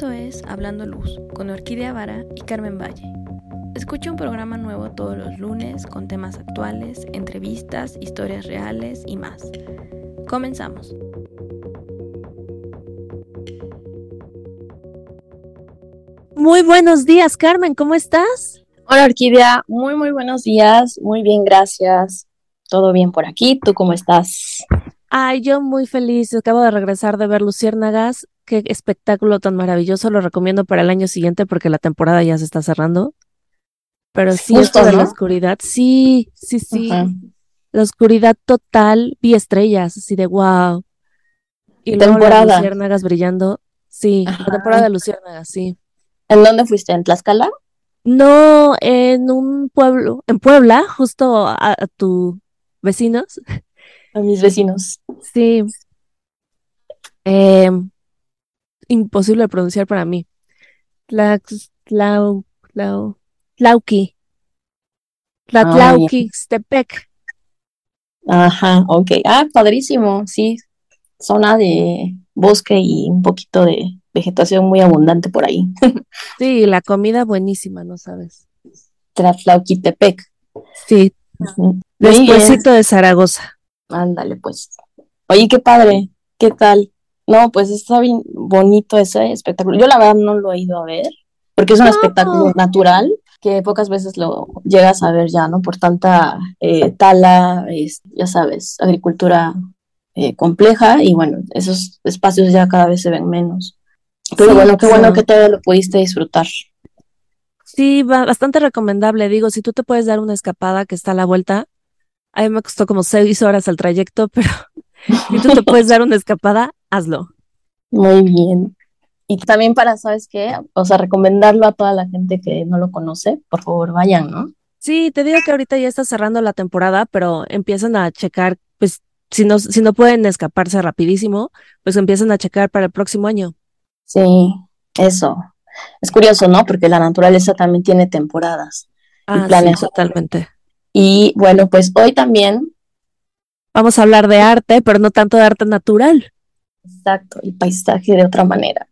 Esto es Hablando Luz con Orquídea Vara y Carmen Valle. Escucha un programa nuevo todos los lunes con temas actuales, entrevistas, historias reales y más. Comenzamos. Muy buenos días, Carmen, ¿cómo estás? Hola, Orquídea, muy, muy buenos días, muy bien, gracias. Todo bien por aquí, ¿tú cómo estás? Ay, yo muy feliz, acabo de regresar de ver Luciérnagas, qué espectáculo tan maravilloso, lo recomiendo para el año siguiente porque la temporada ya se está cerrando. Pero sí, esto de la oscuridad, sí, sí, sí. La oscuridad total, vi estrellas, así de wow. Y temporada. Luego luciérnagas brillando. Sí, la temporada de luciérnagas, sí. ¿En dónde fuiste? ¿En Tlaxcala? No, en un pueblo, en Puebla, justo a, tus vecinos. A mis vecinos. Sí. Eh, imposible de pronunciar para mí. Tlax, Tlau, Tlau, Tlauqui. Tlatlauqui, Stepec. Ajá, ok. Ah, padrísimo, sí. Zona de bosque y un poquito de vegetación muy abundante por ahí. sí, la comida buenísima, ¿no sabes? Tlatlauquitepec. Sí. Despuésito de Zaragoza. Ándale, pues. Oye, qué padre. ¿Qué tal? No, pues está bien bonito ese espectáculo. Yo la verdad no lo he ido a ver, porque es un espectáculo natural que pocas veces lo llegas a ver ya, ¿no? Por tanta eh, tala, ya sabes, agricultura eh, compleja y bueno, esos espacios ya cada vez se ven menos. Pero bueno, qué bueno que todo lo pudiste disfrutar. Sí, bastante recomendable. Digo, si tú te puedes dar una escapada que está a la vuelta, a mí me costó como seis horas el trayecto, pero si tú te puedes dar una escapada, hazlo. Muy bien. Y también para, ¿sabes qué? O sea, recomendarlo a toda la gente que no lo conoce, por favor, vayan, ¿no? Sí, te digo que ahorita ya está cerrando la temporada, pero empiezan a checar, pues, si no, si no pueden escaparse rapidísimo, pues empiezan a checar para el próximo año. Sí, eso. Es curioso, ¿no? Porque la naturaleza también tiene temporadas. Ah, planes. totalmente. Y bueno, pues hoy también vamos a hablar de arte, pero no tanto de arte natural. Exacto, el paisaje de otra manera.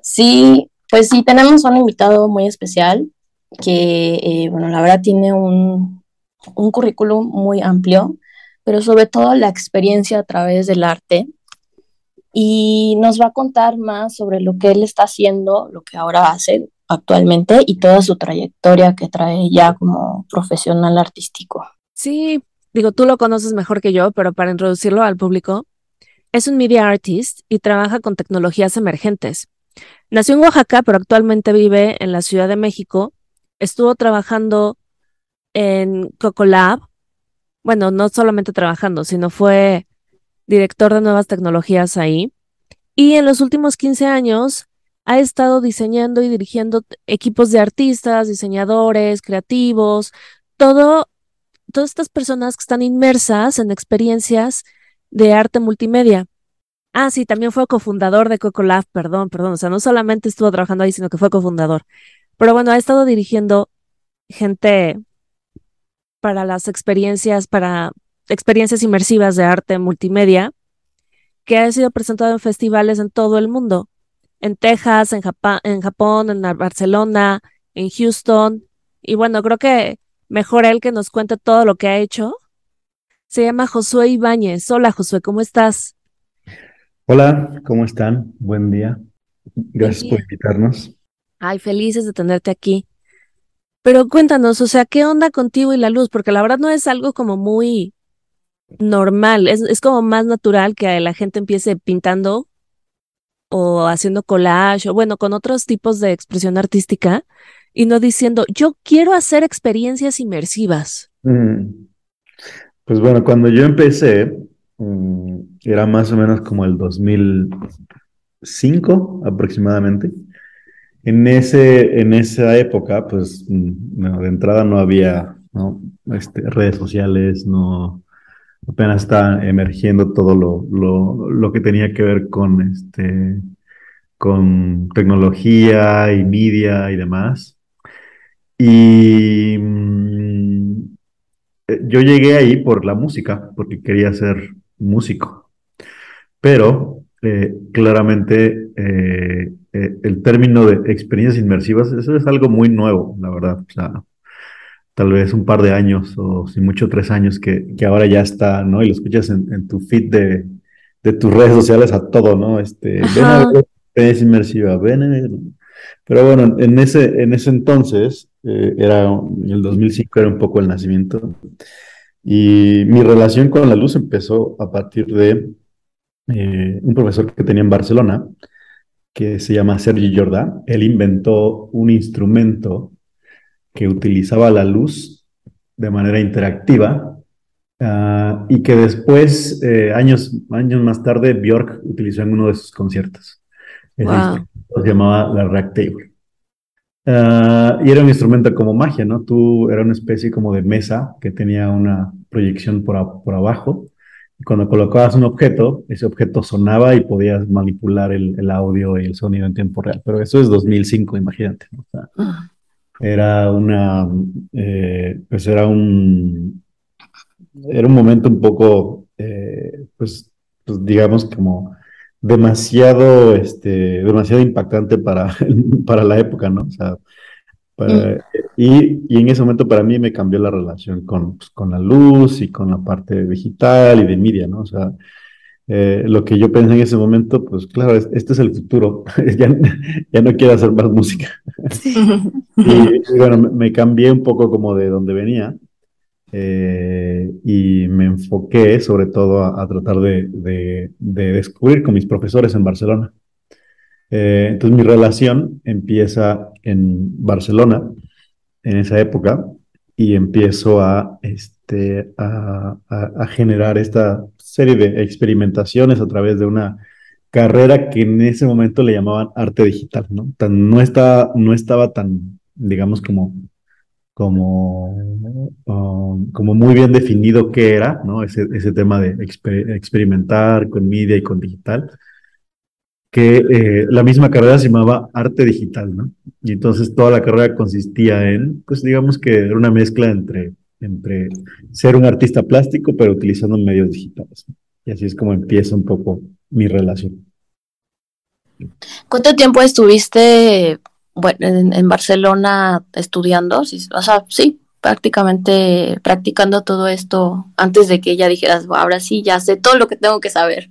Sí, pues sí, tenemos un invitado muy especial que, eh, bueno, la verdad tiene un, un currículum muy amplio, pero sobre todo la experiencia a través del arte. Y nos va a contar más sobre lo que él está haciendo, lo que ahora hace actualmente y toda su trayectoria que trae ya como profesional artístico. Sí, digo, tú lo conoces mejor que yo, pero para introducirlo al público, es un media artist y trabaja con tecnologías emergentes. Nació en Oaxaca, pero actualmente vive en la Ciudad de México. Estuvo trabajando en Cocolab. Bueno, no solamente trabajando, sino fue director de nuevas tecnologías ahí. Y en los últimos 15 años ha estado diseñando y dirigiendo equipos de artistas, diseñadores, creativos, todo, todas estas personas que están inmersas en experiencias de arte multimedia. Ah, sí, también fue cofundador de Coco Lab, perdón, perdón, o sea, no solamente estuvo trabajando ahí, sino que fue cofundador. Pero bueno, ha estado dirigiendo gente para las experiencias, para experiencias inmersivas de arte multimedia, que ha sido presentado en festivales en todo el mundo, en Texas, en, en Japón, en Barcelona, en Houston. Y bueno, creo que mejor él que nos cuente todo lo que ha hecho se llama Josué Ibáñez. Hola Josué, ¿cómo estás? Hola, ¿cómo están? Buen día. Gracias por invitarnos. Ay, felices de tenerte aquí. Pero cuéntanos, o sea, ¿qué onda contigo y la luz? Porque la verdad no es algo como muy normal, es, es como más natural que la gente empiece pintando o haciendo collage o bueno, con otros tipos de expresión artística y no diciendo, yo quiero hacer experiencias inmersivas. Mm. Pues bueno, cuando yo empecé, mm, era más o menos como el 2005 aproximadamente. En, ese, en esa época, pues mm, de entrada no había este, redes sociales, no apenas está emergiendo todo lo, lo, que tenía que ver con, este, con tecnología y media y demás. Y mm, yo llegué ahí por la música, porque quería ser músico, pero eh, claramente eh, eh, el término de experiencias inmersivas, eso es algo muy nuevo, la verdad. O sea, tal vez un par de años o si mucho tres años que, que ahora ya está, ¿no? Y lo escuchas en, tu feed de, de, tus redes sociales a todo, ¿no? Este, ven a ver experiencia inmersiva, ven a ver. Pero bueno, en ese, en ese entonces, eh, era, en el 2005 era un poco el nacimiento. Y mi relación con la luz empezó a partir de eh, un profesor que tenía en Barcelona, que se llama Sergi Jordá. Él inventó un instrumento que utilizaba la luz de manera interactiva uh, y que después, eh, años, años más tarde, Björk utilizó en uno de sus conciertos. Wow. Se llamaba la Reactable. Uh, y era un instrumento como magia, ¿no? Tú era una especie como de mesa que tenía una proyección por, por abajo. Y cuando colocabas un objeto, ese objeto sonaba y podías manipular el, el audio y el sonido en tiempo real. Pero eso es 2005, imagínate. ¿no? O sea, ah. Era una, eh, pues era un, era un momento un poco, eh, pues, pues, digamos como demasiado, este, demasiado impactante para, para la época, ¿no? O sea, y, y, en ese momento para mí me cambió la relación con, pues, con la luz y con la parte digital y de media, ¿no? O sea, eh, lo que yo pensé en ese momento, pues claro, este es el futuro, ya, ya, no quiero hacer más música. y, bueno, me, cambié un poco como de donde venía eh, y me enfoqué sobre todo a, tratar de, de, descubrir con mis profesores en Barcelona. Eh, entonces mi relación empieza en Barcelona en esa época y empiezo a, este, a, generar esta serie de experimentaciones a través de una carrera que en ese momento le llamaban arte digital, ¿no? Tan, no, está, no estaba tan, digamos, como como, um, como muy bien definido qué era, ¿no? Ese, ese tema de experimentar con media y con digital, que eh, la misma carrera se llamaba arte digital, ¿no? Y entonces toda la carrera consistía en, pues digamos que era una mezcla entre, entre ser un artista plástico, pero utilizando medios digitales. Y así es como empieza un poco mi relación. ¿Cuánto tiempo estuviste bueno, en, Barcelona estudiando, o sea, sí, prácticamente practicando todo esto antes de que ella dijeras, ahora sí, ya sé todo lo que tengo que saber.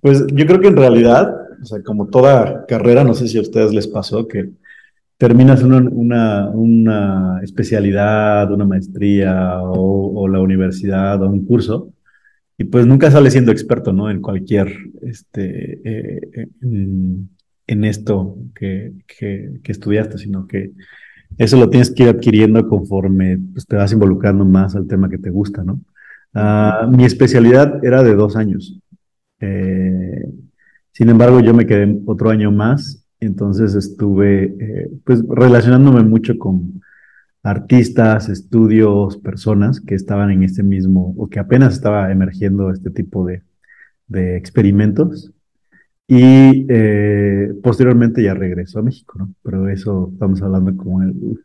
Pues yo creo que en realidad, o sea, como toda carrera, no sé si a ustedes les pasó que terminas una, una, una especialidad, una maestría o, la universidad o un curso y pues nunca sales siendo experto, ¿no? En cualquier, este, eh, en esto que, que, estudiaste, sino que eso lo tienes que ir adquiriendo conforme pues, te vas involucrando más al tema que te gusta, ¿no? Ah, mi especialidad era de dos años. Eh, sin embargo, yo me quedé otro año más, entonces estuve eh, pues relacionándome mucho con artistas, estudios, personas que estaban en este mismo, o que apenas estaba emergiendo este tipo de, de experimentos. Y eh, posteriormente ya regresó a México, ¿no? Pero eso estamos hablando como el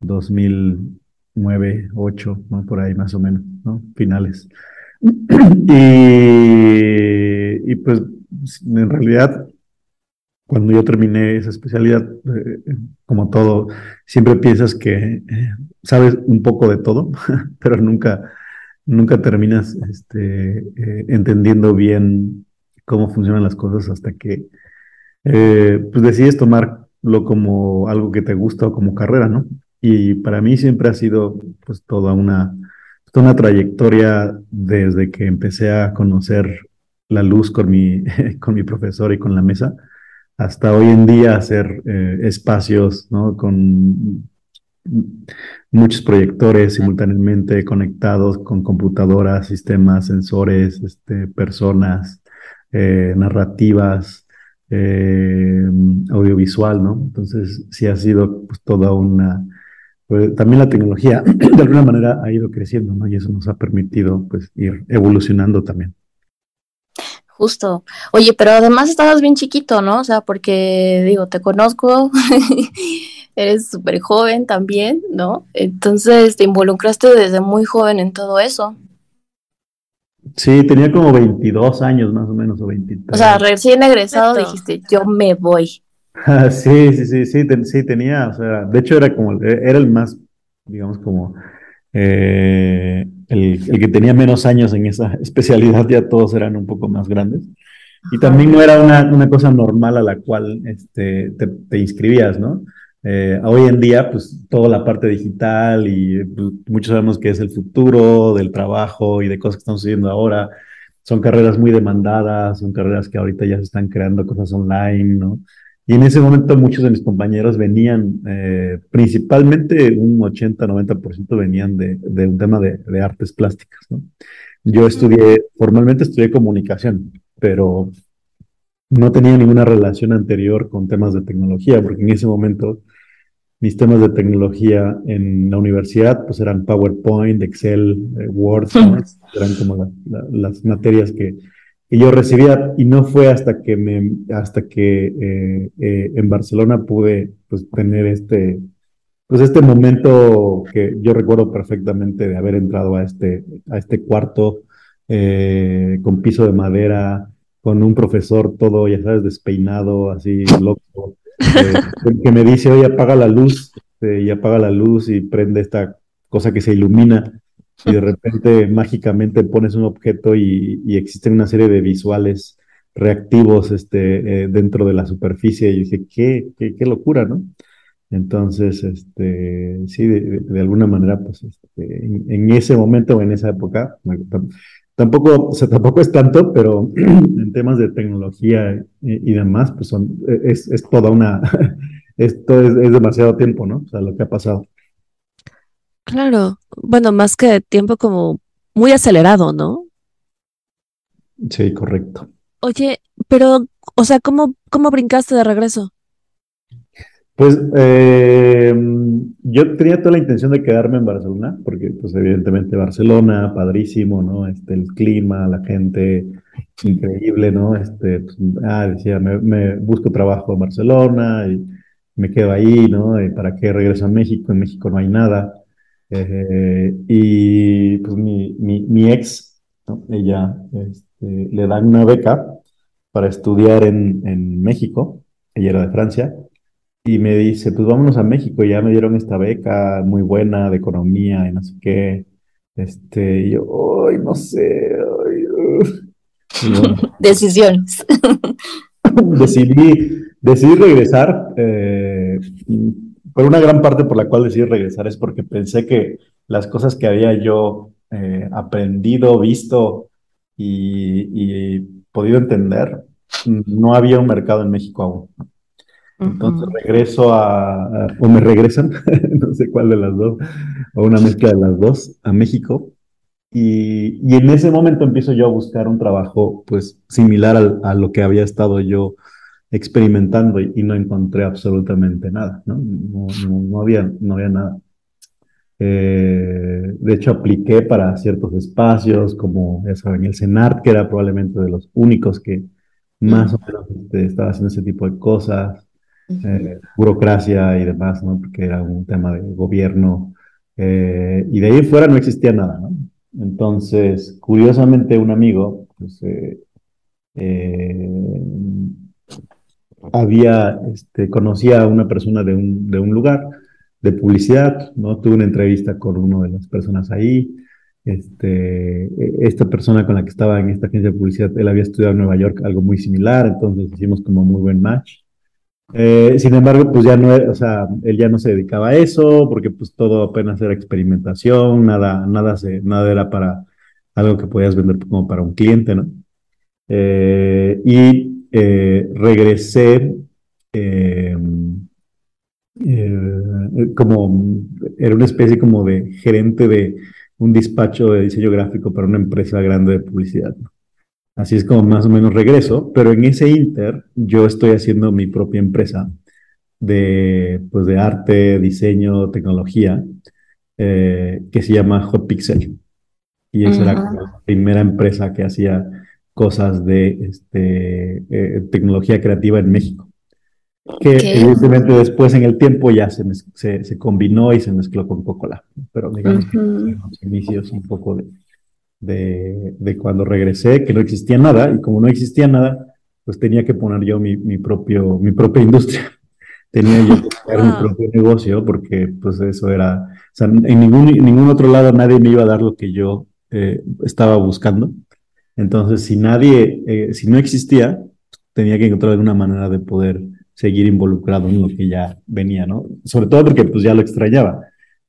2009, 2008, ¿no? Por ahí más o menos, ¿no? Finales. Y, y pues en realidad, cuando yo terminé esa especialidad, eh, como todo, siempre piensas que eh, sabes un poco de todo, pero nunca, nunca terminas este, entendiendo bien cómo funcionan las cosas hasta que eh, pues decides tomarlo como algo que te gusta o como carrera, ¿no? Y para mí siempre ha sido pues toda una, toda una trayectoria desde que empecé a conocer la luz con mi, con mi profesor y con la mesa, hasta hoy en día hacer eh, espacios, ¿no? Con muchos proyectores simultáneamente conectados con computadoras, sistemas, sensores, este, personas, eh, narrativas, eh, audiovisual, ¿no? Entonces, sí ha sido pues, toda una... Pues, también la tecnología, de alguna manera, ha ido creciendo, ¿no? Y eso nos ha permitido, pues, ir evolucionando también. Justo. Oye, pero además estabas bien chiquito, ¿no? O sea, porque, digo, te conozco, eres súper joven también, ¿no? Entonces, te involucraste desde muy joven en todo eso. Sí, tenía como 22 años más o menos, o 23. O sea, recién egresado dijiste, yo me voy. sí, sí, sí, sí, sí, tenía, o sea, de hecho era como, era el más, digamos, como eh, el, el, que tenía menos años en esa especialidad, ya todos eran un poco más grandes. Y también no era una, una cosa normal a la cual este, te, te inscribías, ¿no? Eh, hoy en día, pues toda la parte digital y pues, muchos sabemos que es el futuro del trabajo y de cosas que están sucediendo ahora. Son carreras muy demandadas, son carreras que ahorita ya se están creando cosas online, ¿no? Y en ese momento muchos de mis compañeros venían, eh, principalmente un 80-90% venían de, de, un tema de, de artes plásticas, ¿no? Yo estudié, formalmente estudié comunicación, pero no tenía ninguna relación anterior con temas de tecnología, porque en ese momento mis temas de tecnología en la universidad pues eran PowerPoint, Excel, eh, Word, eran como las materias que, yo recibía y no fue hasta que me hasta que eh, eh, en Barcelona pude pues tener este pues este momento que yo recuerdo perfectamente de haber entrado a este a este cuarto con piso de madera con un profesor todo, ya sabes, despeinado, así loco, eh, que me dice, oye, apaga la luz, eh, y apaga la luz y prende esta cosa que se ilumina, y de repente mágicamente pones un objeto y, existen una serie de visuales reactivos este, eh, dentro de la superficie, y dije, qué, qué, qué locura, ¿no? Entonces, este, sí, de, alguna manera, pues, este, en, en, ese momento, en esa época, Tampoco, o sea, tampoco es tanto, pero en temas de tecnología y, demás, pues son, es, es toda una, esto es, es, demasiado tiempo, ¿no? O sea, lo que ha pasado. Claro, bueno, más que tiempo como muy acelerado, ¿no? Sí, correcto. Oye, pero, o sea, ¿cómo, cómo brincaste de regreso? Pues eh, yo tenía toda la intención de quedarme en Barcelona, porque pues evidentemente Barcelona, padrísimo, ¿no? Este, el clima, la gente, increíble, ¿no? Este, pues, ah, decía, me, busco trabajo en Barcelona y me quedo ahí, ¿no? ¿Y ¿Para qué regreso a México? En México no hay nada. Eh, y pues mi, mi, ex, ¿no? ella este, le dan una beca para estudiar en, en México, ella era de Francia y me dice, pues vámonos a México, ya me dieron esta beca muy buena de economía y no sé qué. Este, y yo, ay, no sé. Decisiones. decidí, decidí regresar. Eh, por una gran parte por la cual decidí regresar es porque pensé que las cosas que había yo eh, aprendido, visto y, y podido entender, no había un mercado en México aún. Entonces regreso a, o me regresan, no sé cuál de las dos, o una mezcla de las dos, a México. Y, y en ese momento empiezo yo a buscar un trabajo pues similar al, a lo que había estado yo experimentando y, no encontré absolutamente nada, ¿no? No, no, había, no había nada. Eh, de hecho, apliqué para ciertos espacios, como ya saben, el CENART, que era probablemente de los únicos que más o menos este, estaba haciendo ese tipo de cosas. Eh, burocracia y demás, ¿no? Porque era un tema de gobierno. Eh, y de ahí fuera no existía nada, ¿no? Entonces, curiosamente, un amigo, pues, eh, había, este, conocía a una persona de un, de un lugar de publicidad, ¿no? Tuve una entrevista con una de las personas ahí. Este, e, esta persona con la que estaba en esta agencia de publicidad, él había estudiado en Nueva York algo muy similar, entonces hicimos como muy buen match. Eh, sin embargo, pues ya no, o sea, él ya no se dedicaba a eso, porque pues todo apenas era experimentación, nada, nada, se, nada era para algo que podías vender como para un cliente, ¿no? Eh, y eh, regresé como, era una especie como de gerente de un despacho de diseño gráfico para una empresa grande de publicidad, ¿no? Así es como más o menos regreso, pero en ese inter yo estoy haciendo mi propia empresa de, pues de arte, diseño, tecnología, eh, que se llama Hot Pixel. Y esa era la primera empresa que hacía cosas de este, eh, tecnología creativa en México. Que evidentemente después en el tiempo ya se, se, combinó y se mezcló con Coca-Cola. Pero digamos que en los inicios un poco de, de, de, cuando regresé, que no existía nada, y como no existía nada, pues tenía que poner yo mi, mi propio, mi propia industria. tenía yo que crear mi propio negocio, porque pues eso era, o sea, en ningún, ningún otro lado nadie me iba a dar lo que yo eh, estaba buscando. Entonces, si nadie, eh, si no existía, tenía que encontrar alguna manera de poder seguir involucrado en lo que ya venía, ¿no? Sobre todo porque pues ya lo extrañaba.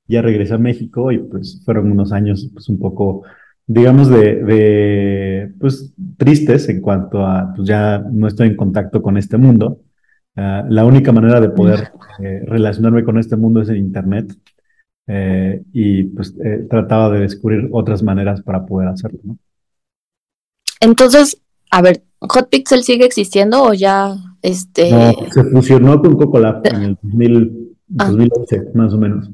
Ya regresé a México y pues fueron unos años pues un poco digamos, de, de, pues, tristes en cuanto a, pues ya no estoy en contacto con este mundo. Uh, la única manera de poder eh, relacionarme con este mundo es en Internet. Eh, y pues eh, trataba de descubrir otras maneras para poder hacerlo, ¿no? Entonces, a ver, ¿Hot Pixel sigue existiendo o ya este... No, se fusionó con Cocolab en el 2000, 2011, ah. más o menos.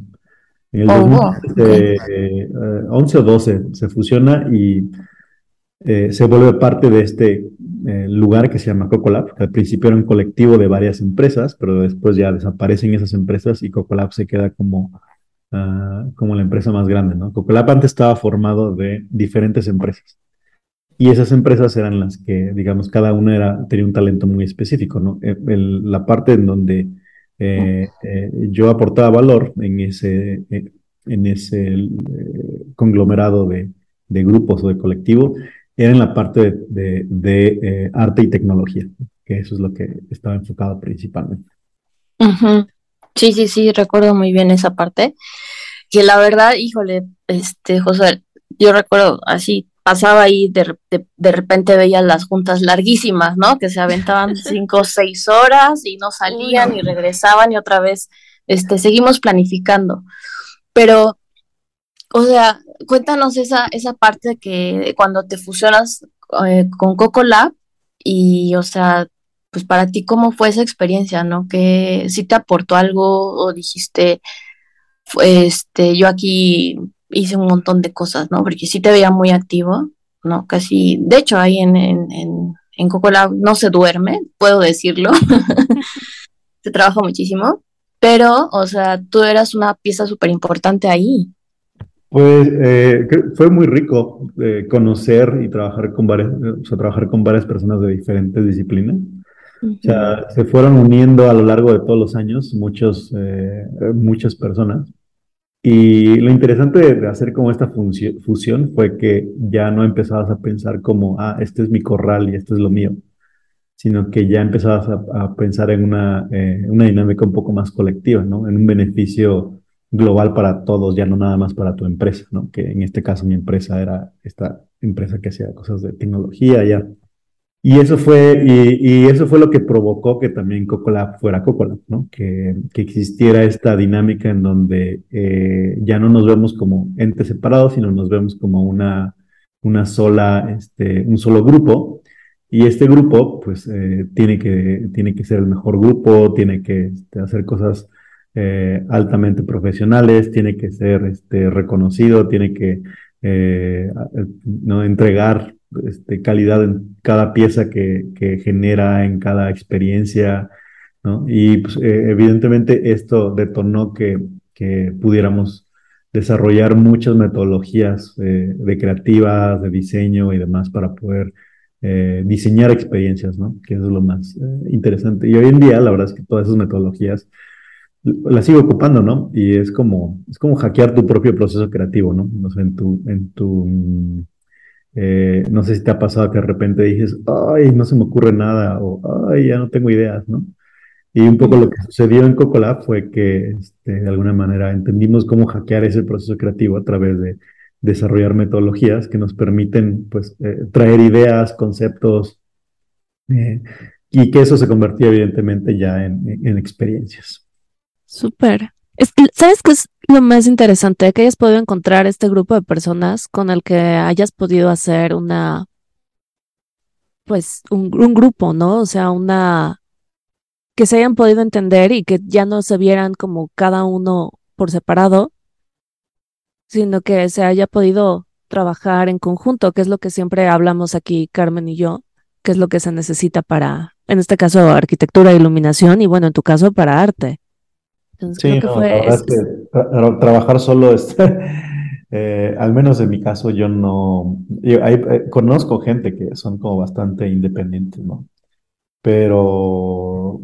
En el 2011 eh, o 12 se fusiona y eh, se vuelve parte de este eh, lugar que se llama Cocolab, que al principio era un colectivo de varias empresas, pero después ya desaparecen esas empresas y Cocolab se queda como, uh, como la empresa más grande, ¿no? Cocolab antes estaba formado de diferentes empresas. Y esas empresas eran las que, digamos, cada una era, tenía un talento muy específico, ¿no? la parte en donde eh, eh, yo aportaba valor en ese, eh, en ese conglomerado de, grupos o de colectivo, era en la parte de, arte y tecnología, que eso es lo que estaba enfocado principalmente. Sí, sí, sí, recuerdo muy bien esa parte. Que la verdad, híjole, este, José, yo recuerdo así pasaba ahí, de, de, repente veía las juntas larguísimas, ¿no? Que se aventaban cinco o seis horas y no salían y regresaban y otra vez, este, seguimos planificando. Pero, o sea, cuéntanos esa, esa parte que cuando te fusionas eh, con Coco Lab y, o sea, pues para ti, ¿cómo fue esa experiencia, no? Que si te aportó algo o dijiste, este, yo aquí hice un montón de cosas, ¿no? Porque sí te veía muy activo, ¿no? Casi, de hecho, ahí en, en, en, en Cocolab no se duerme, puedo decirlo. se trabaja muchísimo, pero, o sea, tú eras una pieza súper importante ahí. Pues eh, fue muy rico eh, conocer y trabajar con varias, o sea, trabajar con varias personas de diferentes disciplinas. O sea, se fueron uniendo a lo largo de todos los años muchos, eh, muchas personas. Y lo interesante de hacer como esta fusión fue que ya no empezabas a pensar como, ah, este es mi corral y esto es lo mío, sino que ya empezabas a, pensar en una, eh, una dinámica un poco más colectiva, ¿no? En un beneficio global para todos, ya no nada más para tu empresa, ¿no? Que en este caso mi empresa era esta empresa que hacía cosas de tecnología, ya y eso fue, y, eso fue lo que provocó que también Cocolab fuera Cocolab, ¿no? Que, que existiera esta dinámica en donde eh, ya no nos vemos como entes separados, sino nos vemos como una, una sola, este, un solo grupo. Y este grupo, pues, eh, tiene, que, tiene que ser el mejor grupo, tiene que este, hacer cosas eh, altamente profesionales, tiene que ser este, reconocido, tiene que ¿no? entregar este, calidad en cada pieza que, genera, en cada experiencia, ¿no? Y pues, eh, evidentemente esto detonó que, que, pudiéramos desarrollar muchas metodologías eh, de creativas, de diseño y demás para poder eh, diseñar experiencias, ¿no? Que es lo más interesante. Y hoy en día, la verdad es que todas esas metodologías las sigo ocupando, ¿no? Y es como, es como hackear tu propio proceso creativo, ¿no? en tu, en tu eh, no sé si te ha pasado que de repente dices, ay, no se me ocurre nada, o ay, ya no tengo ideas, ¿no? Y un poco lo que sucedió en Cocolab fue que este, de alguna manera entendimos cómo hackear ese proceso creativo a través de desarrollar metodologías que nos permiten pues, eh, traer ideas, conceptos, eh, y que eso se convertía evidentemente ya en, en experiencias. Súper. ¿Sabes qué es lo más interesante? Que hayas podido encontrar este grupo de personas con el que hayas podido hacer una, pues, un, grupo, ¿no? O sea, una, que se hayan podido entender y que ya no se vieran como cada uno por separado, sino que se haya podido trabajar en conjunto, que es lo que siempre hablamos aquí, Carmen y yo, que es lo que se necesita para, en este caso, arquitectura e iluminación y bueno, en tu caso, para arte sí, no, fue, trabajar solo es, eh, al menos en mi caso, yo no, conozco gente que son como bastante independientes, ¿no? Pero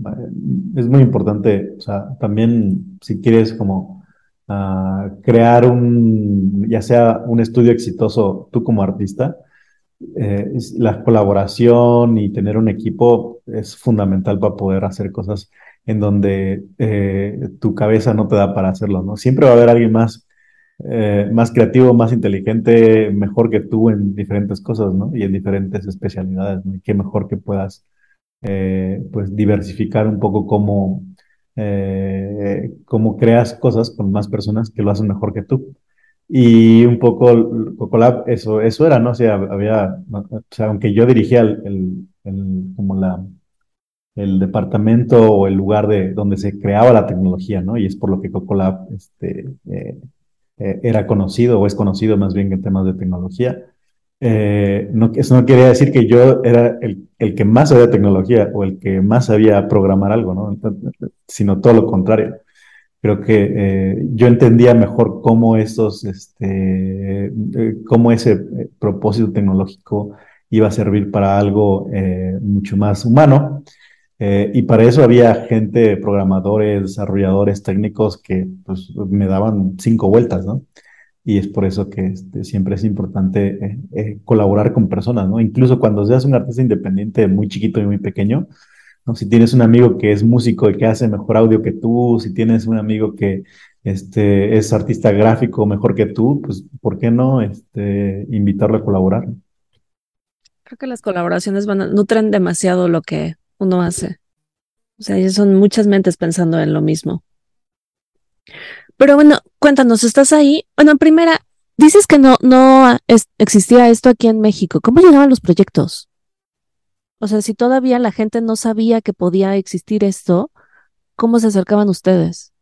es muy importante, o sea, también si quieres como ah, crear un, ya sea un estudio exitoso tú como artista, eh, la colaboración y tener un equipo es fundamental para poder hacer cosas en donde eh, tu cabeza no te da para hacerlo, ¿no? Siempre va a haber alguien más, eh, más creativo, más inteligente, mejor que tú en diferentes cosas, ¿no? Y en diferentes especialidades, ¿no? Y qué mejor que puedas, pues, diversificar un poco cómo, cómo creas cosas con más personas que lo hacen mejor que tú. Y un poco Cocolab, eso, eso era, ¿no? O sea, había, o sea, aunque yo dirigía el, el, como la, el departamento o el lugar de donde se creaba la tecnología, ¿no? Y es por lo que Cocolab este, eh, eh, era conocido o es conocido más bien en temas de tecnología. Eh, no, eso no quería decir que yo era el, el, que más sabía tecnología o el que más sabía programar algo, ¿no? sino todo lo contrario creo que yo entendía mejor cómo estos, este, cómo ese propósito tecnológico iba a servir para algo mucho más humano. Y para eso había gente, programadores, desarrolladores técnicos que pues, me daban cinco vueltas, ¿no? Y es por eso que este, siempre es importante colaborar con personas, ¿no? Incluso cuando seas un artista independiente muy chiquito y muy pequeño, ¿no? Si tienes un amigo que es músico y que hace mejor audio que tú, si tienes un amigo que este, es artista gráfico mejor que tú, pues ¿por qué no este, invitarlo a colaborar? Creo que las colaboraciones van nutren demasiado lo que uno hace. O sea, son muchas mentes pensando en lo mismo. Pero bueno, cuéntanos, ¿estás ahí? Bueno, en primera, dices que no, no existía esto aquí en México. ¿Cómo llegaban los proyectos? O sea, si todavía la gente no sabía que podía existir esto, ¿cómo se acercaban ustedes?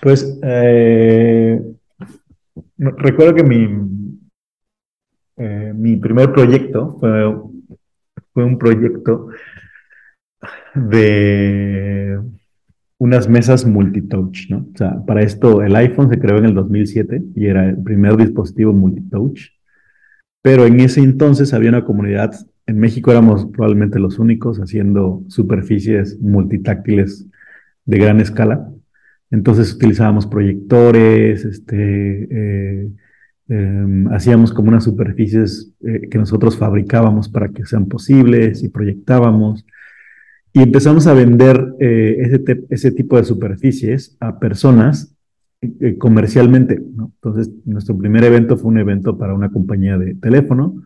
Pues eh, recuerdo que mi, eh, mi primer proyecto fue un proyecto de unas mesas multitouch, ¿no? O sea, para esto el iPhone se creó en el 2007 y era el primer dispositivo multitouch, pero en ese entonces había una comunidad en México éramos probablemente los únicos haciendo superficies multitáctiles de gran escala. Entonces utilizábamos proyectores, este, eh, em, hacíamos como unas superficies eh, que nosotros fabricábamos para que sean posibles y proyectábamos. Y empezamos a vender eh, ese, ese, tipo de superficies a personas comercialmente. Entonces, nuestro primer evento fue un evento para una compañía de teléfono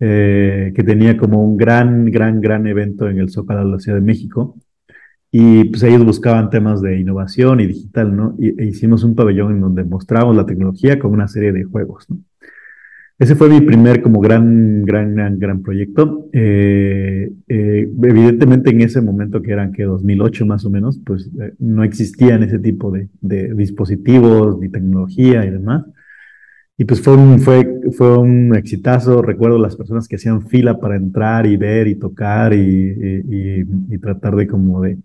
eh, que tenía como un gran, gran, gran evento en el Zócalo de la Ciudad de México. Y pues ellos buscaban temas de innovación y digital, ¿no? Y, e hicimos un pabellón en donde mostramos la tecnología con una serie de juegos, ¿no? Ese fue mi primer como gran, gran, gran, proyecto. Eh, eh, evidentemente en ese momento que eran que 2008 más o menos, pues no existían ese tipo de, dispositivos ni tecnología y demás. Y pues fue un, fue, fue un exitazo. Recuerdo las personas que hacían fila para entrar y ver y tocar y, tratar de como de,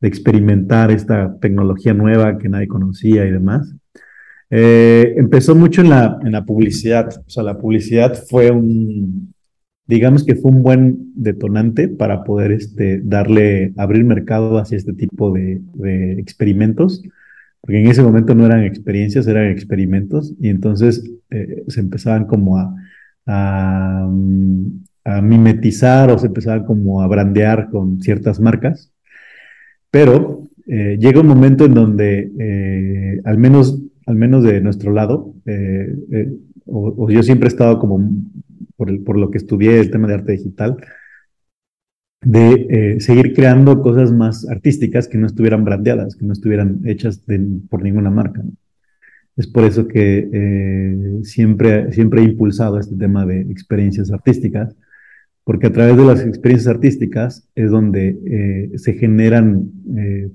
experimentar esta tecnología nueva que nadie conocía y demás. Eh, empezó mucho en la, en la publicidad. O sea, la publicidad fue un, digamos que fue un buen detonante para poder este, darle, abrir mercado hacia este tipo de, experimentos porque en ese momento no eran experiencias, eran experimentos, y entonces eh, se empezaban como a, a, mimetizar o se empezaban como a brandear con ciertas marcas, pero eh, llega un momento en donde, eh, al, menos, al menos de nuestro lado, o, yo siempre he estado como, por, lo que estudié el tema de arte digital, de eh, seguir creando cosas más artísticas que no estuvieran brandeadas, que no estuvieran hechas por ninguna marca. Es por eso que eh, siempre, siempre he impulsado este tema de experiencias artísticas, porque a través de las experiencias artísticas es donde eh, se generan,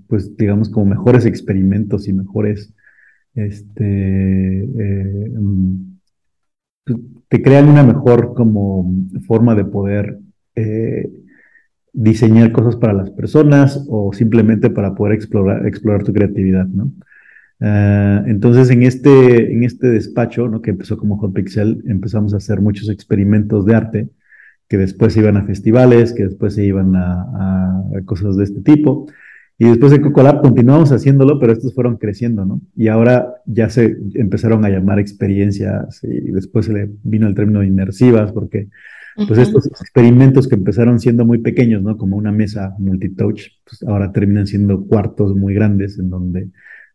pues digamos, como mejores experimentos y mejores, este, mm, te crean una mejor como forma de poder diseñar cosas para las personas o simplemente para poder explorar, explorar tu creatividad, ¿no? Ah, entonces, en este, en este despacho, ¿no? que empezó como Hot Pixel, empezamos a hacer muchos experimentos de arte que después se iban a festivales, que después se iban a cosas de este tipo. Y después de Cocolab continuamos haciéndolo, pero estos fueron creciendo, ¿no? Y ahora ya se empezaron a llamar experiencias y después se le vino el término inmersivas, porque pues estos experimentos que empezaron siendo muy pequeños, ¿no? Como una mesa multitouch, pues ahora terminan siendo cuartos muy grandes en donde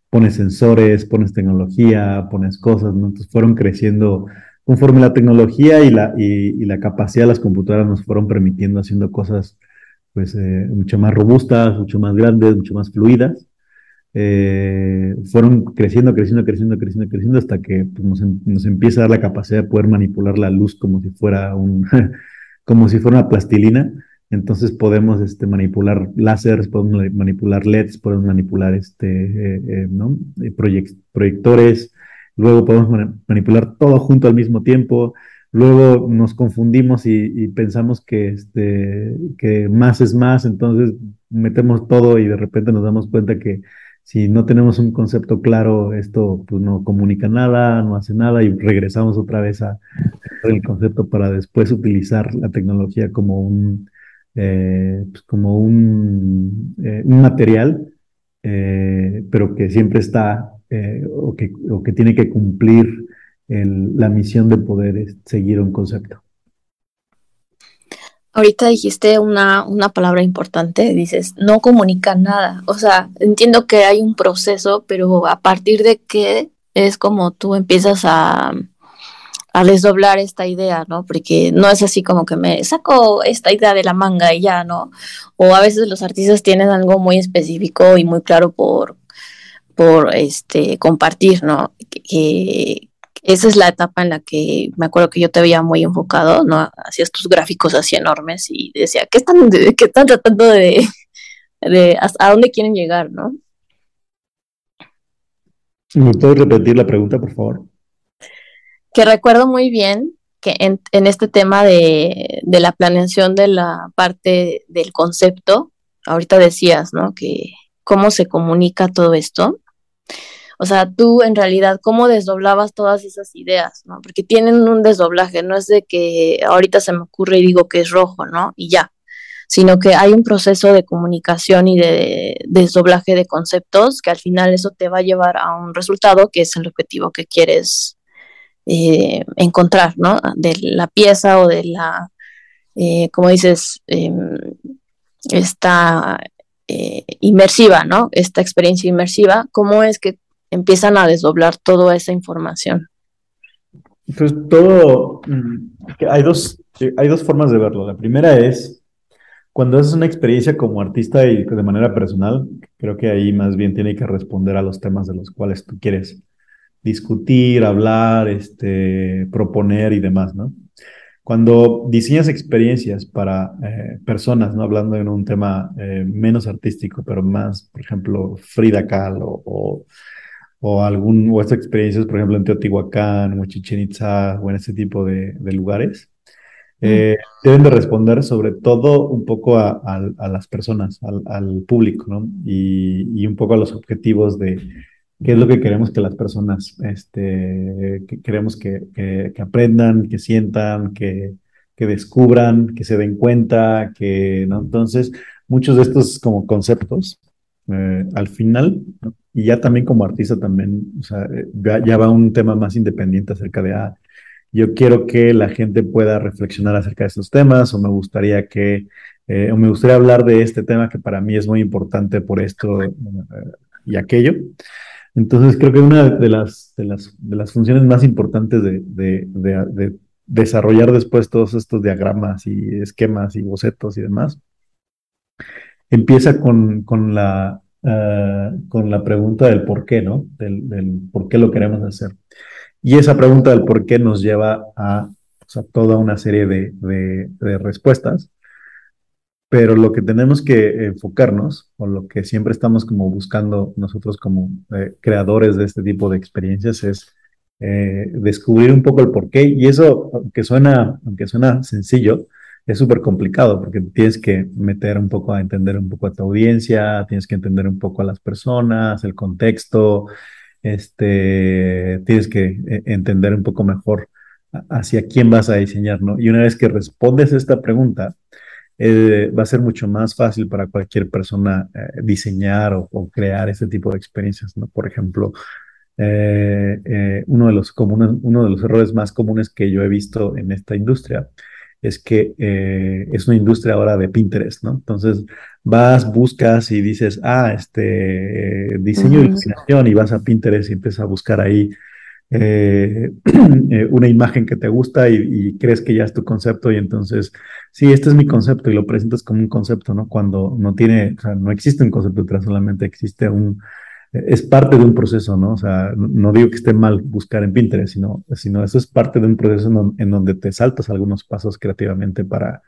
pones sensores, pones tecnología, pones cosas, ¿no? Entonces fueron creciendo conforme la tecnología y la, y la capacidad de las computadoras nos fueron permitiendo haciendo cosas pues eh, mucho más robustas, mucho más grandes, mucho más fluidas. Eh, fueron creciendo, creciendo, creciendo, creciendo, creciendo hasta que pues, nos, em, nos, empieza a dar la capacidad de poder manipular la luz como si fuera un, como si fuera una plastilina. Entonces podemos este, manipular láseres, podemos manipular LEDs, podemos manipular este, eh, ¿no? proyectores, luego podemos manipular todo junto al mismo tiempo. Luego nos confundimos y, pensamos que, este, que más es más, entonces metemos todo y de repente nos damos cuenta que si no tenemos un concepto claro, esto pues no comunica nada, no hace nada y regresamos otra vez a el concepto para después utilizar la tecnología como un, eh, pues como un, eh, material, eh, pero que siempre está o que, o, que, tiene que cumplir la misión de poder seguir un concepto. Ahorita dijiste una, una palabra importante, dices, no comunica nada. O sea, entiendo que hay un proceso, pero a partir de qué es como tú empiezas a, a desdoblar esta idea, ¿no? Porque no es así como que me saco esta idea de la manga y ya, ¿no? O a veces los artistas tienen algo muy específico y muy claro por, por este, compartir, ¿no? Que, esa es la etapa en la que me acuerdo que yo te veía muy enfocado, ¿no? Hacías tus gráficos así enormes y decía, ¿qué están, qué están tratando de, de, a dónde quieren llegar, ¿no? ¿Me puedes repetir la pregunta, por favor? Que recuerdo muy bien que en, en este tema de, de, la planeación de la parte del concepto, ahorita decías, ¿no? Que cómo se comunica todo esto. O sea, tú en realidad, ¿cómo desdoblabas todas esas ideas? ¿no? Porque tienen un desdoblaje, no es de que ahorita se me ocurre y digo que es rojo, ¿no? Y ya, sino que hay un proceso de comunicación y de, desdoblaje de conceptos que al final eso te va a llevar a un resultado que es el objetivo que quieres eh, encontrar, ¿no? De la pieza o de la, eh, como dices, em, esta eh, inmersiva, ¿no? Esta experiencia inmersiva, ¿cómo es que empiezan a desdoblar toda esa información. Pues todo, mm, hay dos, hay dos formas de verlo. La primera es cuando es una experiencia como artista y de manera personal, creo que ahí más bien tiene que responder a los temas de los cuales tú quieres discutir, hablar, este, proponer y demás, ¿no? Cuando diseñas experiencias para eh, personas, ¿no? Hablando en un tema eh, menos artístico, pero más, por ejemplo, Frida Kahlo o algún o estas experiencias, por ejemplo, en Teotihuacán o Chichen Itza o en ese tipo de, lugares, eh, deben de responder sobre todo un poco a, las personas, al, público, ¿no? Y, un poco a los objetivos de qué es lo que queremos que las personas, este, que queremos que, que, aprendan, que sientan, que, que descubran, que se den cuenta, que, ¿no? Entonces, muchos de estos como conceptos, eh, al final, y ya también como artista también, o sea, eh, ya, va un tema más independiente acerca de, ah, yo quiero que la gente pueda reflexionar acerca de estos temas o me gustaría que, eh, o me gustaría hablar de este tema que para mí es muy importante por esto eh, y aquello. Entonces creo que una de las, de las, de las funciones más importantes de, de, de desarrollar después todos estos diagramas y esquemas y bocetos y demás, empieza con, con la Ah, con la pregunta del por qué, ¿no? Del, del, por qué lo queremos hacer. Y esa pregunta del por qué nos lleva a, toda una serie de, de, respuestas, pero lo que tenemos que enfocarnos, o lo que siempre estamos como buscando nosotros como eh, creadores de este tipo de experiencias, es eh, descubrir un poco el por qué. Y eso, aunque suena, aunque suena sencillo, es súper complicado porque tienes que meter un poco a entender un poco a tu audiencia, tienes que entender un poco a las personas, el contexto, este, tienes que eh, entender un poco mejor hacia quién vas a diseñar, ¿no? Y una vez que respondes esta pregunta, eh, va a ser mucho más fácil para cualquier persona eh, diseñar o, crear ese tipo de experiencias, ¿no? Por ejemplo, uno, de los comunes, uno de los errores más comunes que yo he visto en esta industria es que es una industria ahora de Pinterest, ¿no? Entonces, vas, buscas y dices, ah, este, diseño de iluminación y vas a Pinterest y empiezas a buscar ahí eh, eh, una imagen que te gusta y, crees que ya es tu concepto y entonces, sí, este es mi concepto y lo presentas como un concepto, ¿no? Cuando no tiene, o sea, no existe un concepto detrás, solamente existe un, es parte de un proceso, ¿no? O sea, no, digo que esté mal buscar en Pinterest, sino, sino eso es parte de un proceso en donde te saltas algunos pasos creativamente para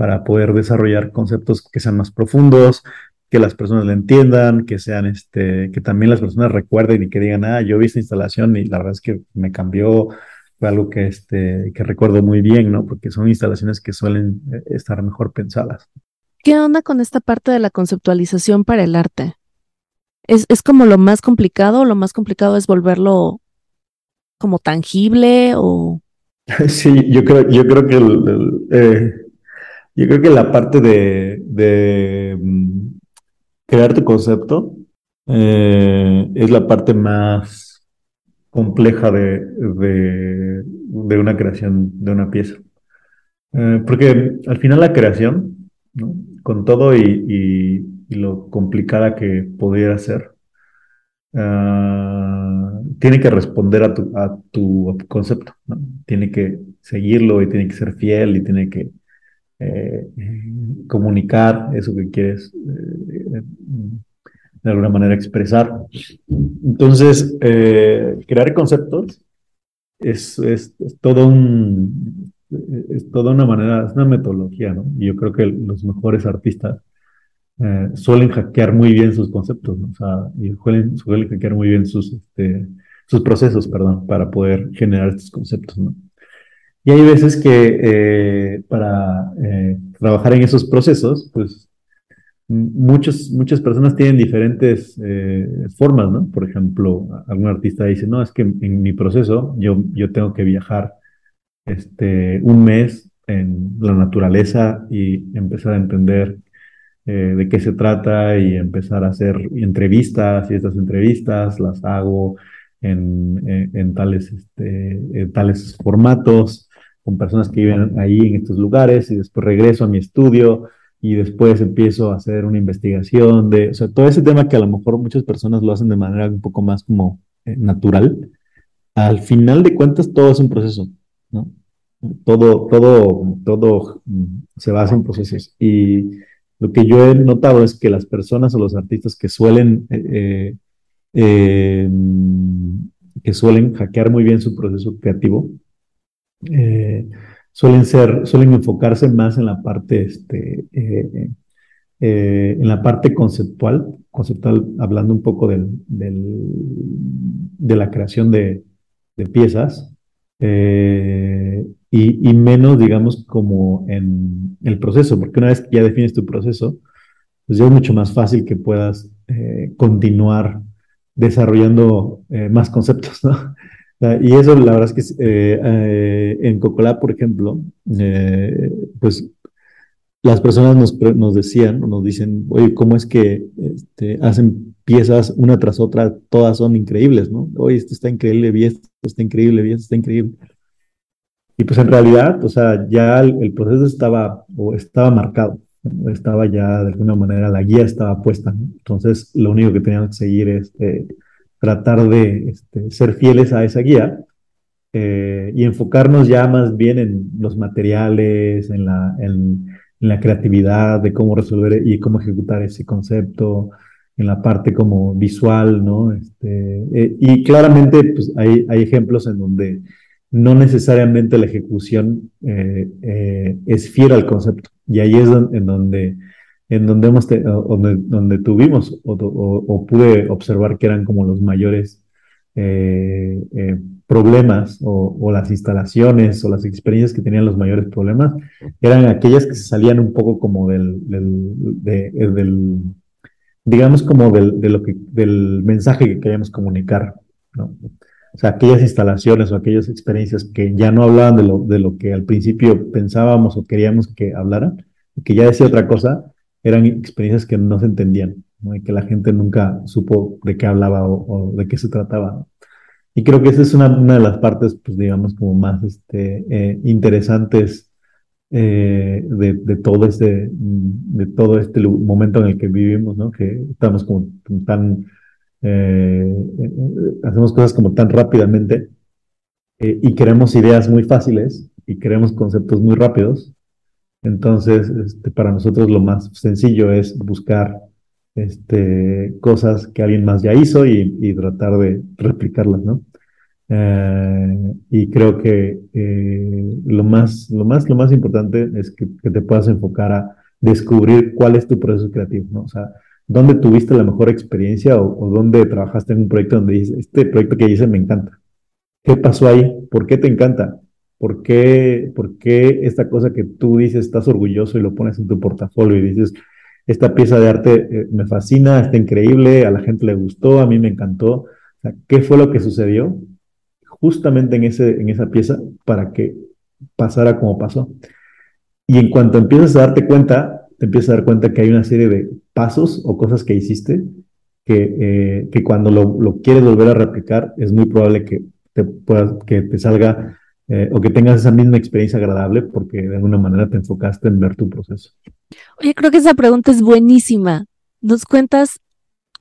para poder desarrollar conceptos que sean más profundos, que las personas le entiendan, que sean, este, que también las personas recuerden y que digan, ah, yo vi esta instalación y la verdad es que me cambió, fue algo que, este, que recuerdo muy bien, ¿no? Porque son instalaciones que suelen eh, estar mejor pensadas. ¿Qué onda con esta parte de la conceptualización para el arte? ¿Es, es como lo más complicado? ¿Lo más complicado es volverlo como tangible o...? Sí, yo creo, yo creo que eh, yo creo que la parte de, mm, crear tu concepto eh, es la parte más compleja de, de, una creación, de una pieza. Eh, porque al final la creación, con todo y, lo complicada que pudiera ser, ah, tiene que responder a tu, a tu concepto, tiene que seguirlo y tiene que ser fiel y tiene que eh, comunicar eso que quieres eh, de alguna manera expresar. Entonces, eh, crear conceptos es, es, todo un, es toda una manera, es una metodología. Y yo creo que los mejores artistas suelen hackear muy bien sus conceptos, ¿no? O sea, y suelen, suelen hackear muy bien sus, este, sus procesos, perdón, para poder generar estos conceptos, ¿no? Y hay veces que eh, para eh, trabajar en esos procesos, pues muchos, muchas personas tienen diferentes eh, formas, ¿no? Por ejemplo, algún artista dice, no, es que en mi proceso yo, yo tengo que viajar este, un mes en la naturaleza y empezar a entender de qué se trata y empezar a hacer entrevistas y estas entrevistas las hago en, en, tales, este, en tales formatos con personas que viven ahí en estos lugares y después regreso a mi estudio y después empiezo a hacer una investigación de, o sea, todo ese tema que a lo mejor muchas personas lo hacen de manera un poco más como eh, natural, al final de cuentas todo es un proceso, ¿no? Todo, todo, todo se basa en procesos. Y lo que yo he notado es que las personas o los artistas que suelen, eh, eh, que suelen hackear muy bien su proceso creativo, eh, suelen ser, suelen enfocarse más en la parte, este, en la parte conceptual, conceptual, hablando un poco del, de la creación de, piezas, y, menos, digamos, como en el proceso, porque una vez que ya defines tu proceso, pues ya es mucho más fácil que puedas continuar desarrollando más conceptos, ¿no? Y eso la verdad es que eh, eh, en Cocolá, por ejemplo, eh, pues las personas nos, nos decían, nos dicen, oye, ¿cómo es que este, hacen piezas una tras otra? Todas son increíbles, ¿no? Oye, esto está increíble, vi esto está increíble, vi esto está increíble. Y pues en realidad, o sea, ya el, proceso estaba, o estaba marcado, estaba ya de alguna manera, la guía estaba puesta, ¿no? Entonces, lo único que teníamos que seguir es tratar de este, ser fieles a esa guía eh, y enfocarnos ya más bien en los materiales, en la, en, la creatividad de cómo resolver y cómo ejecutar ese concepto, en la parte como visual, ¿no? Este, eh, y claramente pues, hay, hay ejemplos en donde no necesariamente la ejecución eh, es fiel al concepto. Y ahí es en donde en donde, hemos donde, donde, tuvimos o, pude observar que eran como los mayores eh, eh, problemas o, las instalaciones o las experiencias que tenían los mayores problemas, eran aquellas que se salían un poco como del, digamos como del, de lo que, del mensaje que queríamos comunicar ¿no? O sea, aquellas instalaciones o aquellas experiencias que ya no hablaban de lo, de lo que al principio pensábamos o queríamos que hablaran, que ya decía otra cosa, eran experiencias que no se entendían, ¿no? y que la gente nunca supo de qué hablaba o, de qué se trataba. Y creo que esa es una, una, de las partes, pues digamos, como más este, eh, interesantes eh, de, de, todo este, de todo este momento en el que vivimos, ¿no? Que estamos como tan eh, hacemos cosas como tan rápidamente eh, y queremos ideas muy fáciles y queremos conceptos muy rápidos. Entonces, este, para nosotros lo más sencillo es buscar este, cosas que alguien más ya hizo y, tratar de replicarlas, ¿no? Eh, y creo que lo, más, lo, más, lo más importante es que, que, te puedas enfocar a descubrir cuál es tu proceso creativo, ¿no? O sea, ¿Dónde tuviste la mejor experiencia o, dónde trabajaste en un proyecto donde dices, este proyecto que hice me encanta? ¿Qué pasó ahí? ¿Por qué te encanta? ¿Por qué, ¿Por qué esta cosa que tú dices estás orgulloso y lo pones en tu portafolio y dices, esta pieza de arte eh, me fascina, está increíble, a la gente le gustó, a mí me encantó? ¿Qué fue lo que sucedió justamente en, ese, en esa pieza para que pasara como pasó? Y en cuanto empiezas a darte cuenta, te empiezas a dar cuenta que hay una serie de pasos o cosas que hiciste que, eh, que cuando lo, lo, quieres volver a replicar es muy probable que te, que te salga eh, o que tengas esa misma experiencia agradable porque de alguna manera te enfocaste en ver tu proceso. Oye, creo que esa pregunta es buenísima. ¿Nos cuentas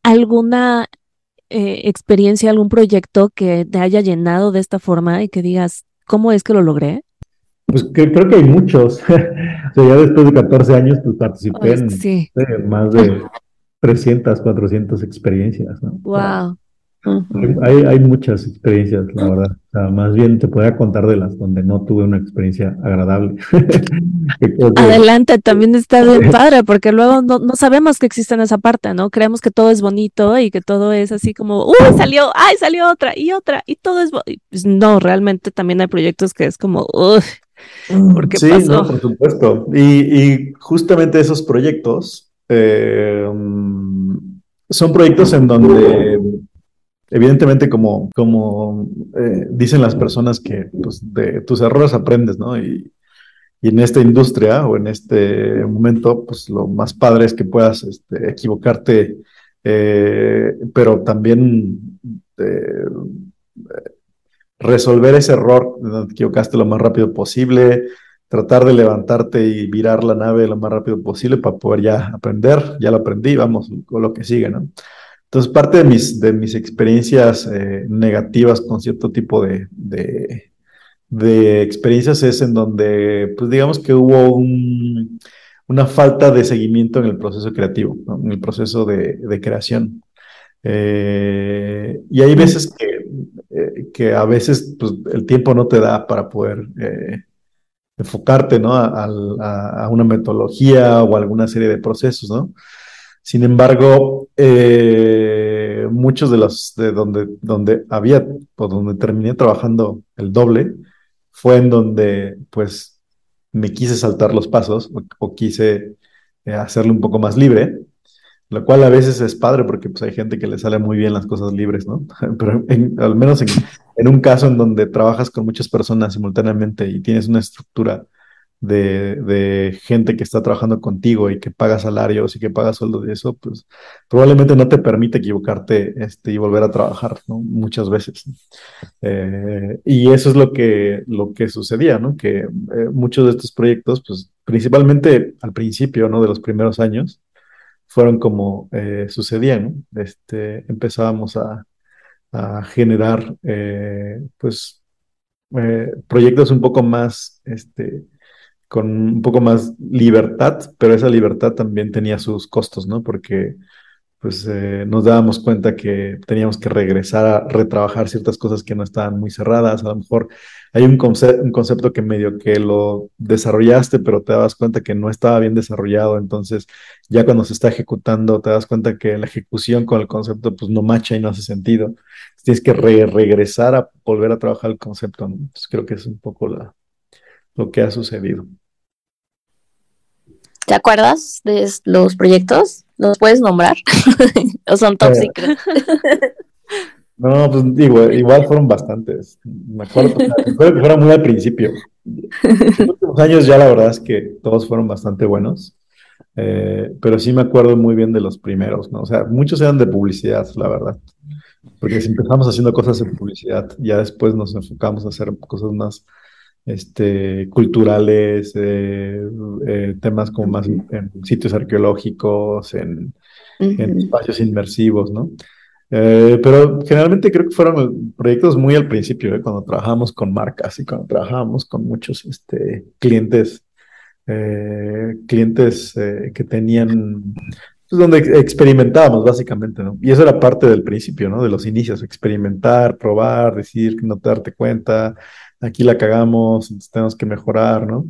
alguna eh, experiencia, algún proyecto que te haya llenado de esta forma y que digas, ¿cómo es que lo logré? Pues creo que hay muchos. o sea, ya después de 14 años, pues participé en más de 300, 400 experiencias, ¿no? Wow. Hay, hay, muchas experiencias, la verdad. O sea, más bien te podría contar de las donde no tuve una experiencia agradable. Adelante, también está bien padre, porque luego no, no, sabemos que existe en esa parte, ¿no? Creemos que todo es bonito y que todo es así como, ¡uy, salió! ¡Ay, salió otra! Y otra, y todo es. Pues no, realmente también hay proyectos que es como, ¡uy! Mm, sí, No, por supuesto. Y, y, justamente esos proyectos eh, son proyectos en donde, evidentemente, como, eh, dicen las personas que pues, de tus errores aprendes, ¿no? Y, y, en esta industria o en este momento, pues lo más padre es que puedas este, equivocarte, eh, pero también resolver ese error, te equivocaste lo más rápido posible, tratar de levantarte y virar la nave lo más rápido posible para poder ya aprender, ya lo aprendí, vamos, con lo que sigue, ¿no? Entonces, parte de mis, de mis experiencias eh, negativas con cierto tipo de, de, de, experiencias es en donde, pues digamos que hubo un, una falta de seguimiento en el proceso creativo, en el proceso de, de creación. Eh, y hay veces que eh, que a veces pues, el tiempo no te da para poder eh, enfocarte ¿no? A, una metodología o alguna serie de procesos, ¿no? Sin embargo, eh, muchos de los de donde, donde había, o donde terminé trabajando el doble, fue en donde pues me quise saltar los pasos o, quise hacerlo un poco más libre lo cual a veces es padre porque pues, hay gente que le sale muy bien las cosas libres, ¿no? Pero al menos en, un caso en donde trabajas con muchas personas simultáneamente y tienes una estructura de, gente que está trabajando contigo y que paga salarios y que paga sueldos de eso, pues probablemente no te permite equivocarte este, y volver a trabajar, ¿no? Muchas veces. Eh, y eso es lo que, lo que sucedía, ¿no? Que eh, muchos de estos proyectos, pues principalmente al principio, ¿no? De los primeros años, fueron como eh, sucedían, Este, empezábamos a, generar eh, pues proyectos un poco más, este, con un poco más libertad, pero esa libertad también tenía sus costos, ¿no? Porque pues eh, nos dábamos cuenta que teníamos que regresar a retrabajar ciertas cosas que no estaban muy cerradas. A lo mejor hay un, un concepto que medio que lo desarrollaste, pero te das cuenta que no estaba bien desarrollado. Entonces, ya cuando se está ejecutando, te das cuenta que la ejecución con el concepto pues no macha y no hace sentido. Tienes que regresar a volver a trabajar el concepto. Entonces, creo que es un poco lo que ha sucedido. ¿Te acuerdas de los proyectos? ¿Los puedes nombrar? ¿O son top eh, secret? No, pues digo, igual fueron bastantes. Me acuerdo, que fueron muy al principio. En los últimos años ya la verdad es que todos fueron bastante buenos. Eh, pero sí me acuerdo muy bien de los primeros, ¿no? O sea, muchos eran de publicidad, la verdad. Porque si empezamos haciendo cosas en publicidad, ya después nos enfocamos a hacer cosas más este, culturales, eh, eh, temas como más en sitios arqueológicos, en, espacios inmersivos, ¿no? pero generalmente creo que fueron proyectos muy al principio, cuando trabajamos con marcas y cuando trabajamos con muchos este, clientes eh, clientes eh, que tenían, pues, donde experimentábamos básicamente, ¿no? Y eso era parte del principio, ¿no? De los inicios, experimentar, probar, decir, no darte cuenta, aquí la cagamos, tenemos que mejorar, ¿no?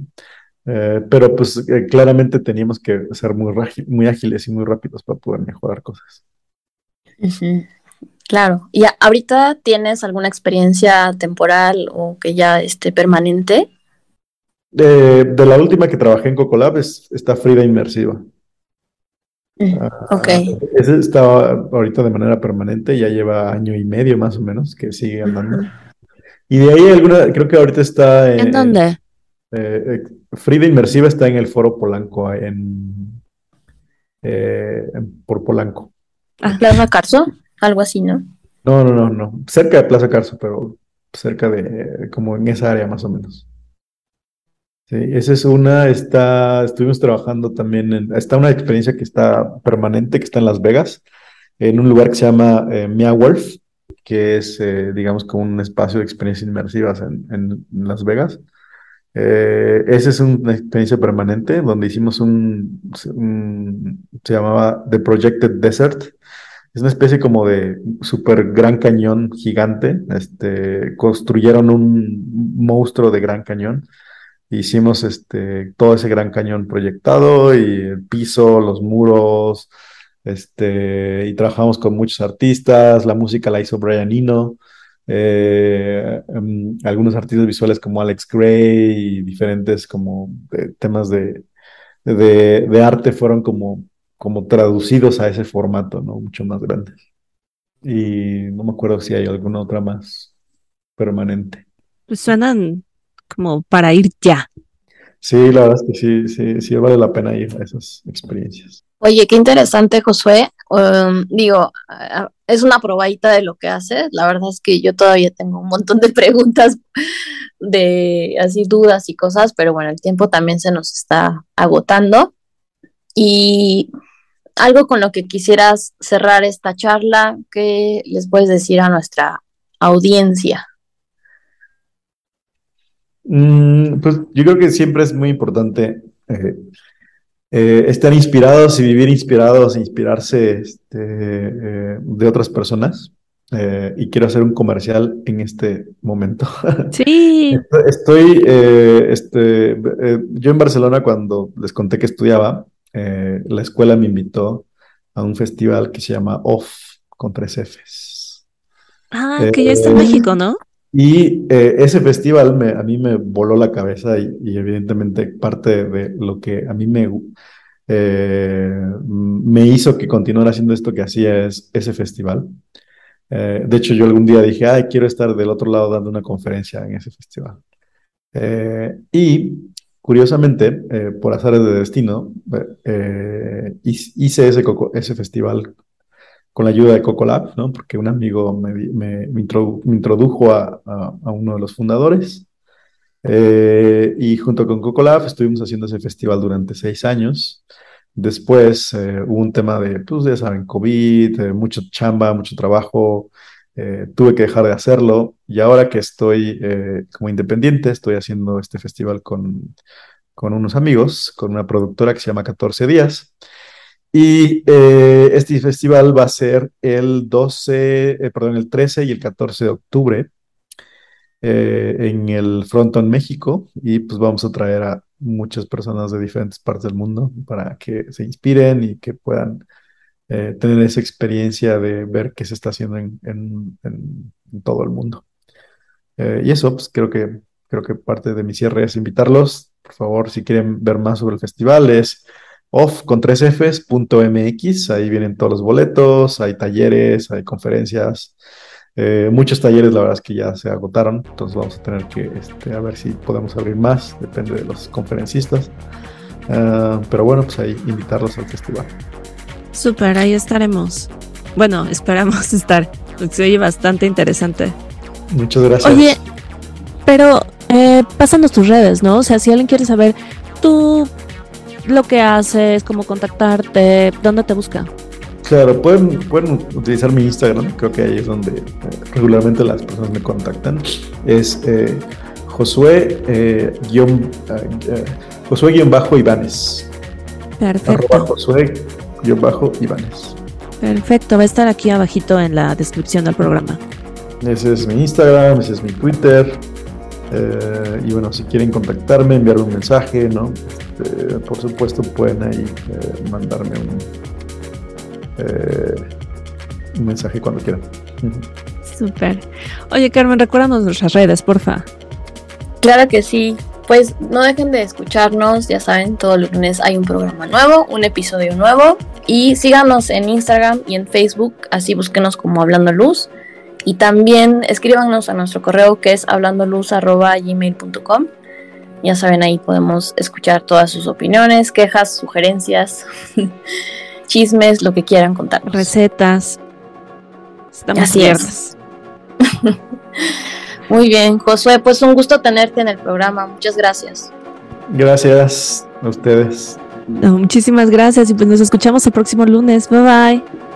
Eh, pero pues claramente teníamos que ser muy, muy ágiles y muy rápidos para poder mejorar cosas. Claro. ¿Y ahorita tienes alguna experiencia temporal o que ya esté permanente? De, la última que trabajé en Cocolab es, está Frida Inmersiva. Mm, ah, ok. ese está ahorita de manera permanente, ya lleva año y medio más o menos que sigue andando. Y de ahí alguna, creo que ahorita está en... ¿En dónde? Eh, eh, Frida Inmersiva está en el Foro Polanco, en, eh, por Polanco. Ah, Plaza Carso, algo así, ¿no? No, no, no, no. Cerca de Plaza Carso, pero cerca de, como en esa área más o menos. Sí, esa es una, está, estuvimos trabajando también en, está una experiencia que está permanente, que está en Las Vegas, en un lugar que se llama eh, Mia Wolf, que es, eh, digamos, como un espacio de experiencias inmersivas en, Las Vegas. Eh, esa es una experiencia permanente donde hicimos un, se llamaba The Projected Desert. Es una especie como de super gran cañón gigante. Este, construyeron un monstruo de gran cañón Hicimos este, todo ese gran cañón proyectado y el piso, los muros, este, y trabajamos con muchos artistas, la música la hizo Brian Eno, eh, em, algunos artistas visuales como Alex Gray y diferentes como eh, temas de, de, arte fueron como, como traducidos a ese formato, ¿no? Mucho más grande. Y no me acuerdo si hay alguna otra más permanente. Pues suenan como para ir ya. Sí, la verdad es que sí, sí, sí vale la pena ir a esas experiencias. Oye, qué interesante, Josué. Um, digo, es una probadita de lo que haces. La verdad es que yo todavía tengo un montón de preguntas, de así dudas y cosas, pero bueno, el tiempo también se nos está agotando. Y algo con lo que quisieras cerrar esta charla, ¿qué les puedes decir a nuestra audiencia? Mm, pues yo creo que siempre es muy importante eh, eh, estar inspirados y vivir inspirados, inspirarse este, eh, de otras personas. y quiero hacer un comercial en este momento. Sí. Estoy, este, yo en Barcelona cuando les conté que estudiaba, la escuela me invitó a un festival que se llama OFF con tres Fs. Ah, que ya está en México, ¿no? Y eh, ese festival me, a mí me voló la cabeza y, evidentemente parte de lo que a mí me, eh, me hizo que continuara haciendo esto que hacía es ese festival. Eh, de hecho, yo algún día dije, ay, quiero estar del otro lado dando una conferencia en ese festival. y curiosamente, por azares de destino, hice ese, ese festival con la ayuda de Cocolab, ¿no? Porque un amigo me, me, introdujo a, a, uno de los fundadores. Eh, y junto con Cocolab estuvimos haciendo ese festival durante seis años. Después eh, hubo un tema de, pues ya saben, COVID, eh, mucho chamba, mucho trabajo. tuve que dejar de hacerlo. Y ahora que estoy como independiente, estoy haciendo este festival con, con unos amigos, con una productora que se llama 14 Días. Y eh, este festival va a ser el 12, eh, perdón, el 13 y el 14 de octubre eh, en el Fronton México y pues vamos a traer a muchas personas de diferentes partes del mundo para que se inspiren y que puedan tener esa experiencia de ver qué se está haciendo en, en todo el mundo. y eso, pues creo que, creo que parte de mi cierre es invitarlos. Por favor, si quieren ver más sobre el festival, es off con tres Fs, ahí vienen todos los boletos, hay talleres, hay conferencias, Eh, muchos talleres, la verdad es que ya se agotaron, entonces vamos a tener que este, a ver si podemos abrir más, depende de los conferencistas. Ah, pero bueno, pues ahí invitarlos al festival. Súper, ahí estaremos. Bueno, esperamos estar. Se oye bastante interesante. Muchas gracias. Oye, pero eh, pásanos tus redes, ¿no? O sea, si alguien quiere saber tú lo que haces, cómo contactarte, dónde te busca. Claro, pueden, pueden utilizar mi Instagram, creo que ahí es donde eh, regularmente las personas me contactan. Es eh, Josué, eh, guion, eh, Josué guion bajo Ivanes. Perfecto. Arroba Josué guion bajo Ivanes. Perfecto, va a estar aquí abajito en la descripción del programa. Ese es mi Instagram, ese es mi Twitter. Eh, y bueno, si quieren contactarme, enviarme un mensaje, ¿no? Este, por supuesto, pueden ahí eh, mandarme un, eh, un mensaje cuando quieran. Ujú. Súper. Oye, Carmen, recuérdanos nuestras redes, porfa. Claro que sí. Pues no dejen de escucharnos, ya saben, todos los lunes hay un programa nuevo, un episodio nuevo. Y síganos en Instagram y en Facebook, así búsquenos como Hablando Luz. Y también escríbanos a nuestro correo que es hablandoluz.gmail.com. Ya saben, ahí podemos escuchar todas sus opiniones, quejas, sugerencias, chismes, lo que quieran contarnos. Recetas. Estamos Así abiertas. Muy bien, Josué, pues un gusto tenerte en el programa. Muchas gracias. Gracias a ustedes. No, muchísimas gracias y pues nos escuchamos el próximo lunes. Bye bye.